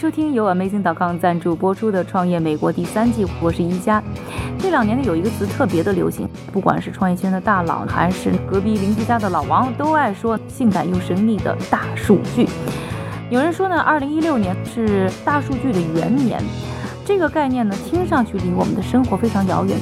收听由 Amazing.com 赞助播出的《创业美国》第三季，我是一加。这两年呢，有一个词特别的流行，不管是创业圈的大佬，还是隔壁邻居家的老王，都爱说性感又神秘的大数据。有人说呢，二零一六年是大数据的元年，这个概念呢，听上去离我们的生活非常遥远，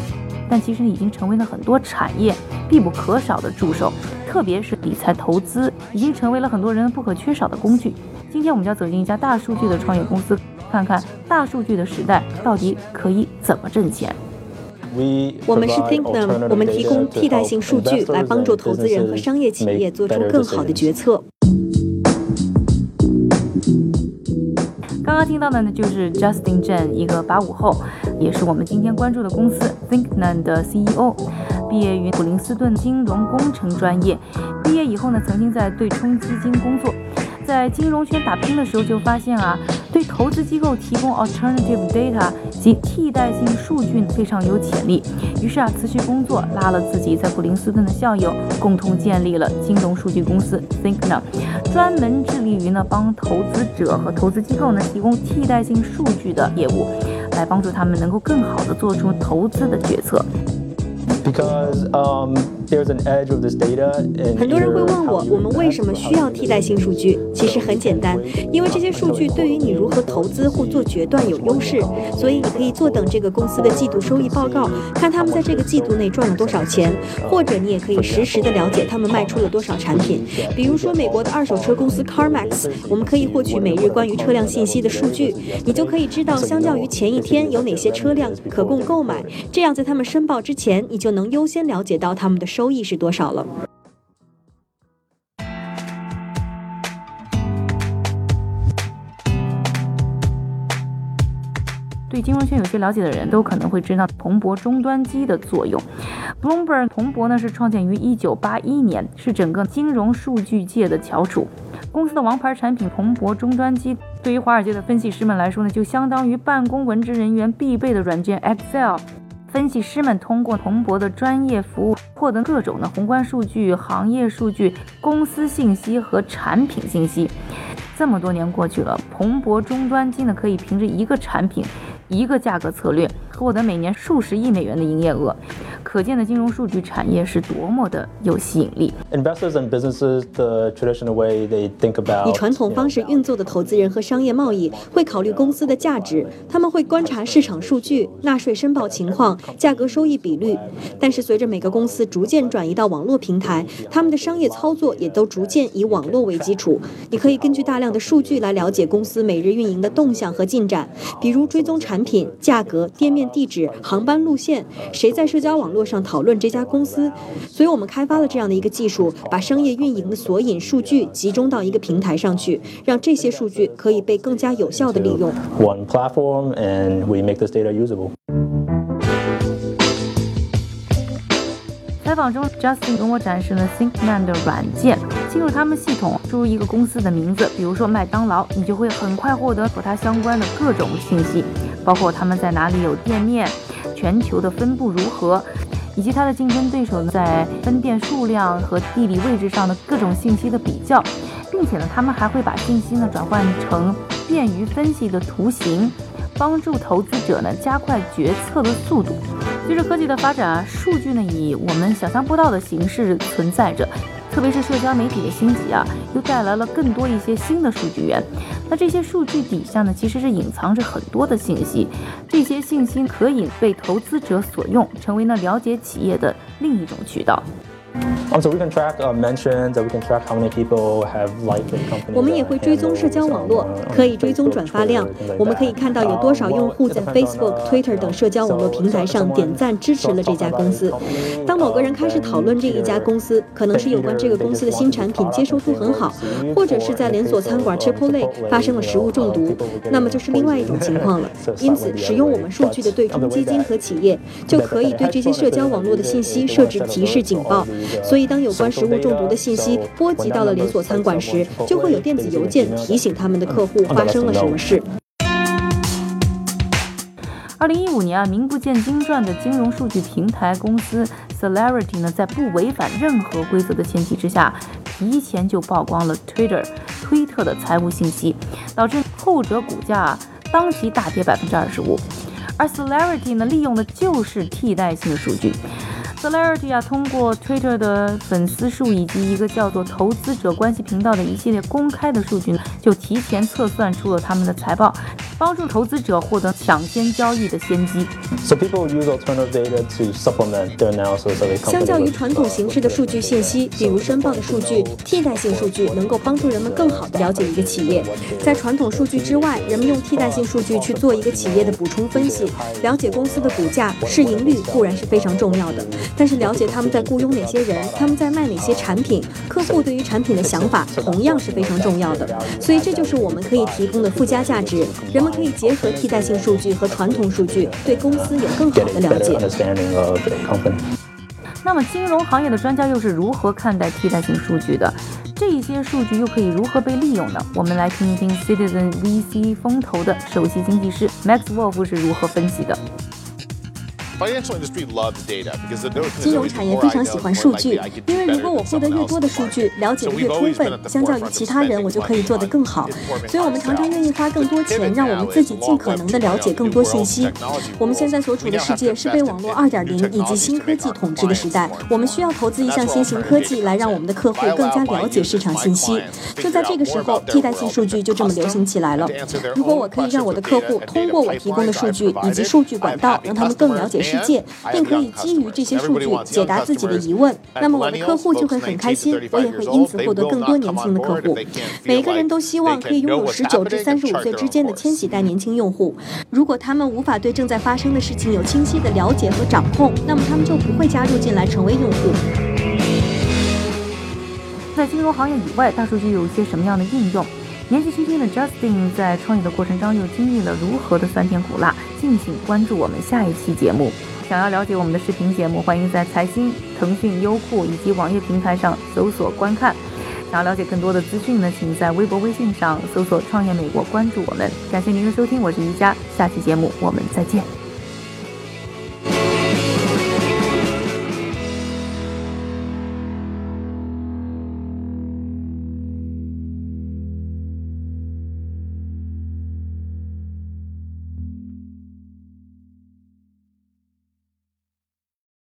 但其实已经成为了很多产业必不可少的助手，特别是理财投资，已经成为了很多人不可缺少的工具。今天我们就要走进一家大数据的创业公司，看看大数据的时代到底可以怎么挣钱。我们是 ThinkNum，我们提供替代性数据来帮助投资人和商业企业做出更好的决策。刚刚听到的呢，就是 Justin Chen，一个八五后，也是我们今天关注的公司 ThinkNum 的 CEO，毕业于普林斯顿金融工程专业，毕业以后呢，曾经在对冲基金工作。在金融圈打拼的时候，就发现啊，对投资机构提供 alternative data 及替代性数据非常有潜力。于是啊，辞去工作，拉了自己在普林斯顿的校友，共同建立了金融数据公司 ThinkNum，专门致力于呢帮投资者和投资机构呢提供替代性数据的业务，来帮助他们能够更好的做出投资的决策。Because um, there's an edge of this data. in 很多人会问我，我们为什么需要替代性数据？其实很简单，因为这些数据对于你如何投资或做决断有优势，所以你可以坐等这个公司的季度收益报告，看他们在这个季度内赚了多少钱，或者你也可以实时的了解他们卖出了多少产品。比如说美国的二手车公司 CarMax，我们可以获取每日关于车辆信息的数据，你就可以知道相较于前一天有哪些车辆可供购买，这样在他们申报之前，你就能能优先了解到他们的收益是多少了。对金融圈有些了解的人都可能会知道彭博终端机的作用。Bloomberg 彭博呢是创建于1981年，是整个金融数据界的翘楚。公司的王牌产品彭博终端机，对于华尔街的分析师们来说呢，就相当于办公文职人员必备的软件 Excel。分析师们通过彭博的专业服务，获得各种的宏观数据、行业数据、公司信息和产品信息。这么多年过去了，彭博终端机呢可以凭着一个产品、一个价格策略，获得每年数十亿美元的营业额。可见的金融数据产业是多么的有吸引力。Investors and businesses, the traditional way they think about 以传统方式运作的投资人和商业贸易会考虑公司的价值，他们会观察市场数据、纳税申报情况、价格收益比率。但是随着每个公司逐渐转移到网络平台，他们的商业操作也都逐渐以网络为基础。你可以根据大量的数据来了解公司每日运营的动向和进展，比如追踪产品、价格、店面地址、航班路线，谁在社交网络上讨论这家公司。所以我们开发了这样的一个技术，把商业运营的索引数据集中到一个平台上去，让这些数据可以被更加有效的利用。one platform, and we make this data usable. 采访中，Justin 跟我展示了 ThinkMan 的软件。进入他们系统，输入一个公司的名字，比如说麦当劳，你就会很快获得和它相关的各种信息，包括他们在哪里有店面，全球的分布如何，以及它的竞争对手呢在分店数量和地理位置上的各种信息的比较，并且呢，他们还会把信息呢转换成便于分析的图形，帮助投资者呢加快决策的速度。随着科技的发展啊，数据呢以我们想象不到的形式存在着，特别是社交媒体的兴起啊，又带来了更多一些新的数据源。那这些数据底下呢，其实是隐藏着很多的信息，这些信息可以被投资者所用，成为呢了解企业的另一种渠道。Um, so we can track uh, mentions, and we can track how many people have liked the company. 我们也会追踪社交网络，可以追踪转发量。我们可以看到有多少用户在 Facebook、Twitter 等社交网络平台上点赞支持了这家公司。当某个人开始讨论这一家公司，可能是有关这个公司的新产品接受度很好，或者是在连锁餐馆 Chipotle 发生了食物中毒，那么就是另外一种情况了。因此，使用我们数据的对冲基金和企业就可以对这些社交网络的信息设置提示警报。所以，当有关食物中毒的信息波及到了连锁餐馆时，就会有电子邮件提醒他们的客户发生了什么事。二零一五年啊，名不见经传的金融数据平台公司 Celerity 呢，在不违反任何规则的前提之下，提前就曝光了 Twitter 推特的财务信息，导致后者股价当即大跌百分之二十五。而 Celerity 呢，利用的就是替代性数据。Salarity 啊，通过 Twitter 的粉丝数以及一个叫做投资者关系频道的一系列公开的数据，就提前测算出了他们的财报，帮助投资者获得抢先交易的先机。So people use alternative data to supplement their analysis of a 相较于传统形式的数据信息，比如申报的数据，替代性数据能够帮助人们更好地了解一个企业。在传统数据之外，人们用替代性数据去做一个企业的补充分析，了解公司的股价、市盈率固然是非常重要的，但是了解他们在雇佣哪些人，他们在卖哪些产品，客户对于产品的想法同样是非常重要的。所以这就是我们可以提供的附加价值。人们可以结合替代性数据和传统数据，对公司有更好的了解。那么，金融行业的专家又是如何看待替代性数据的？这些数据又可以如何被利用呢？我们来听一听 Citizen VC 风投的首席经济师 Max Wolf 是如何分析的。金融产业非常喜欢数据因为如果我获得越多的数据，了解的越充分相较于其他人，我就可以做得更好。所以，我们常常愿意花更多钱，让我们自己尽可能地了解更多信息。我们现在所处的世界是被网络2.0以及新科技统治的时代，我们需要投资一项新型科技来让我们的客户更加了解市场信息。就在这个时候，替代性数据就这么流行起来了。如果我可以让我的客户通过我提供的数据以及数据管道，让他们更了解世界，并可以基于这些数据解答自己的疑问，那么我的客户就会很开心，我也会因此获得更多年轻的客户。每个人都希望可以拥有十九至三十五岁之间的千禧代年轻用户。如果他们无法对正在发生的事情有清晰的了解和掌控，那么他们就不会加入进来成为用户。在金融行业以外，大数据有一些什么样的应用？年纪轻轻的 Justin 在创业的过程中又经历了如何的酸甜苦辣？敬请关注我们下一期节目。想要了解我们的视频节目，欢迎在财新、腾讯、优酷以及网页平台上搜索观看。想要了解更多的资讯呢，请在微博、微信上搜索“创业美国”，关注我们。感谢您的收听，我是宜佳，下期节目我们再见。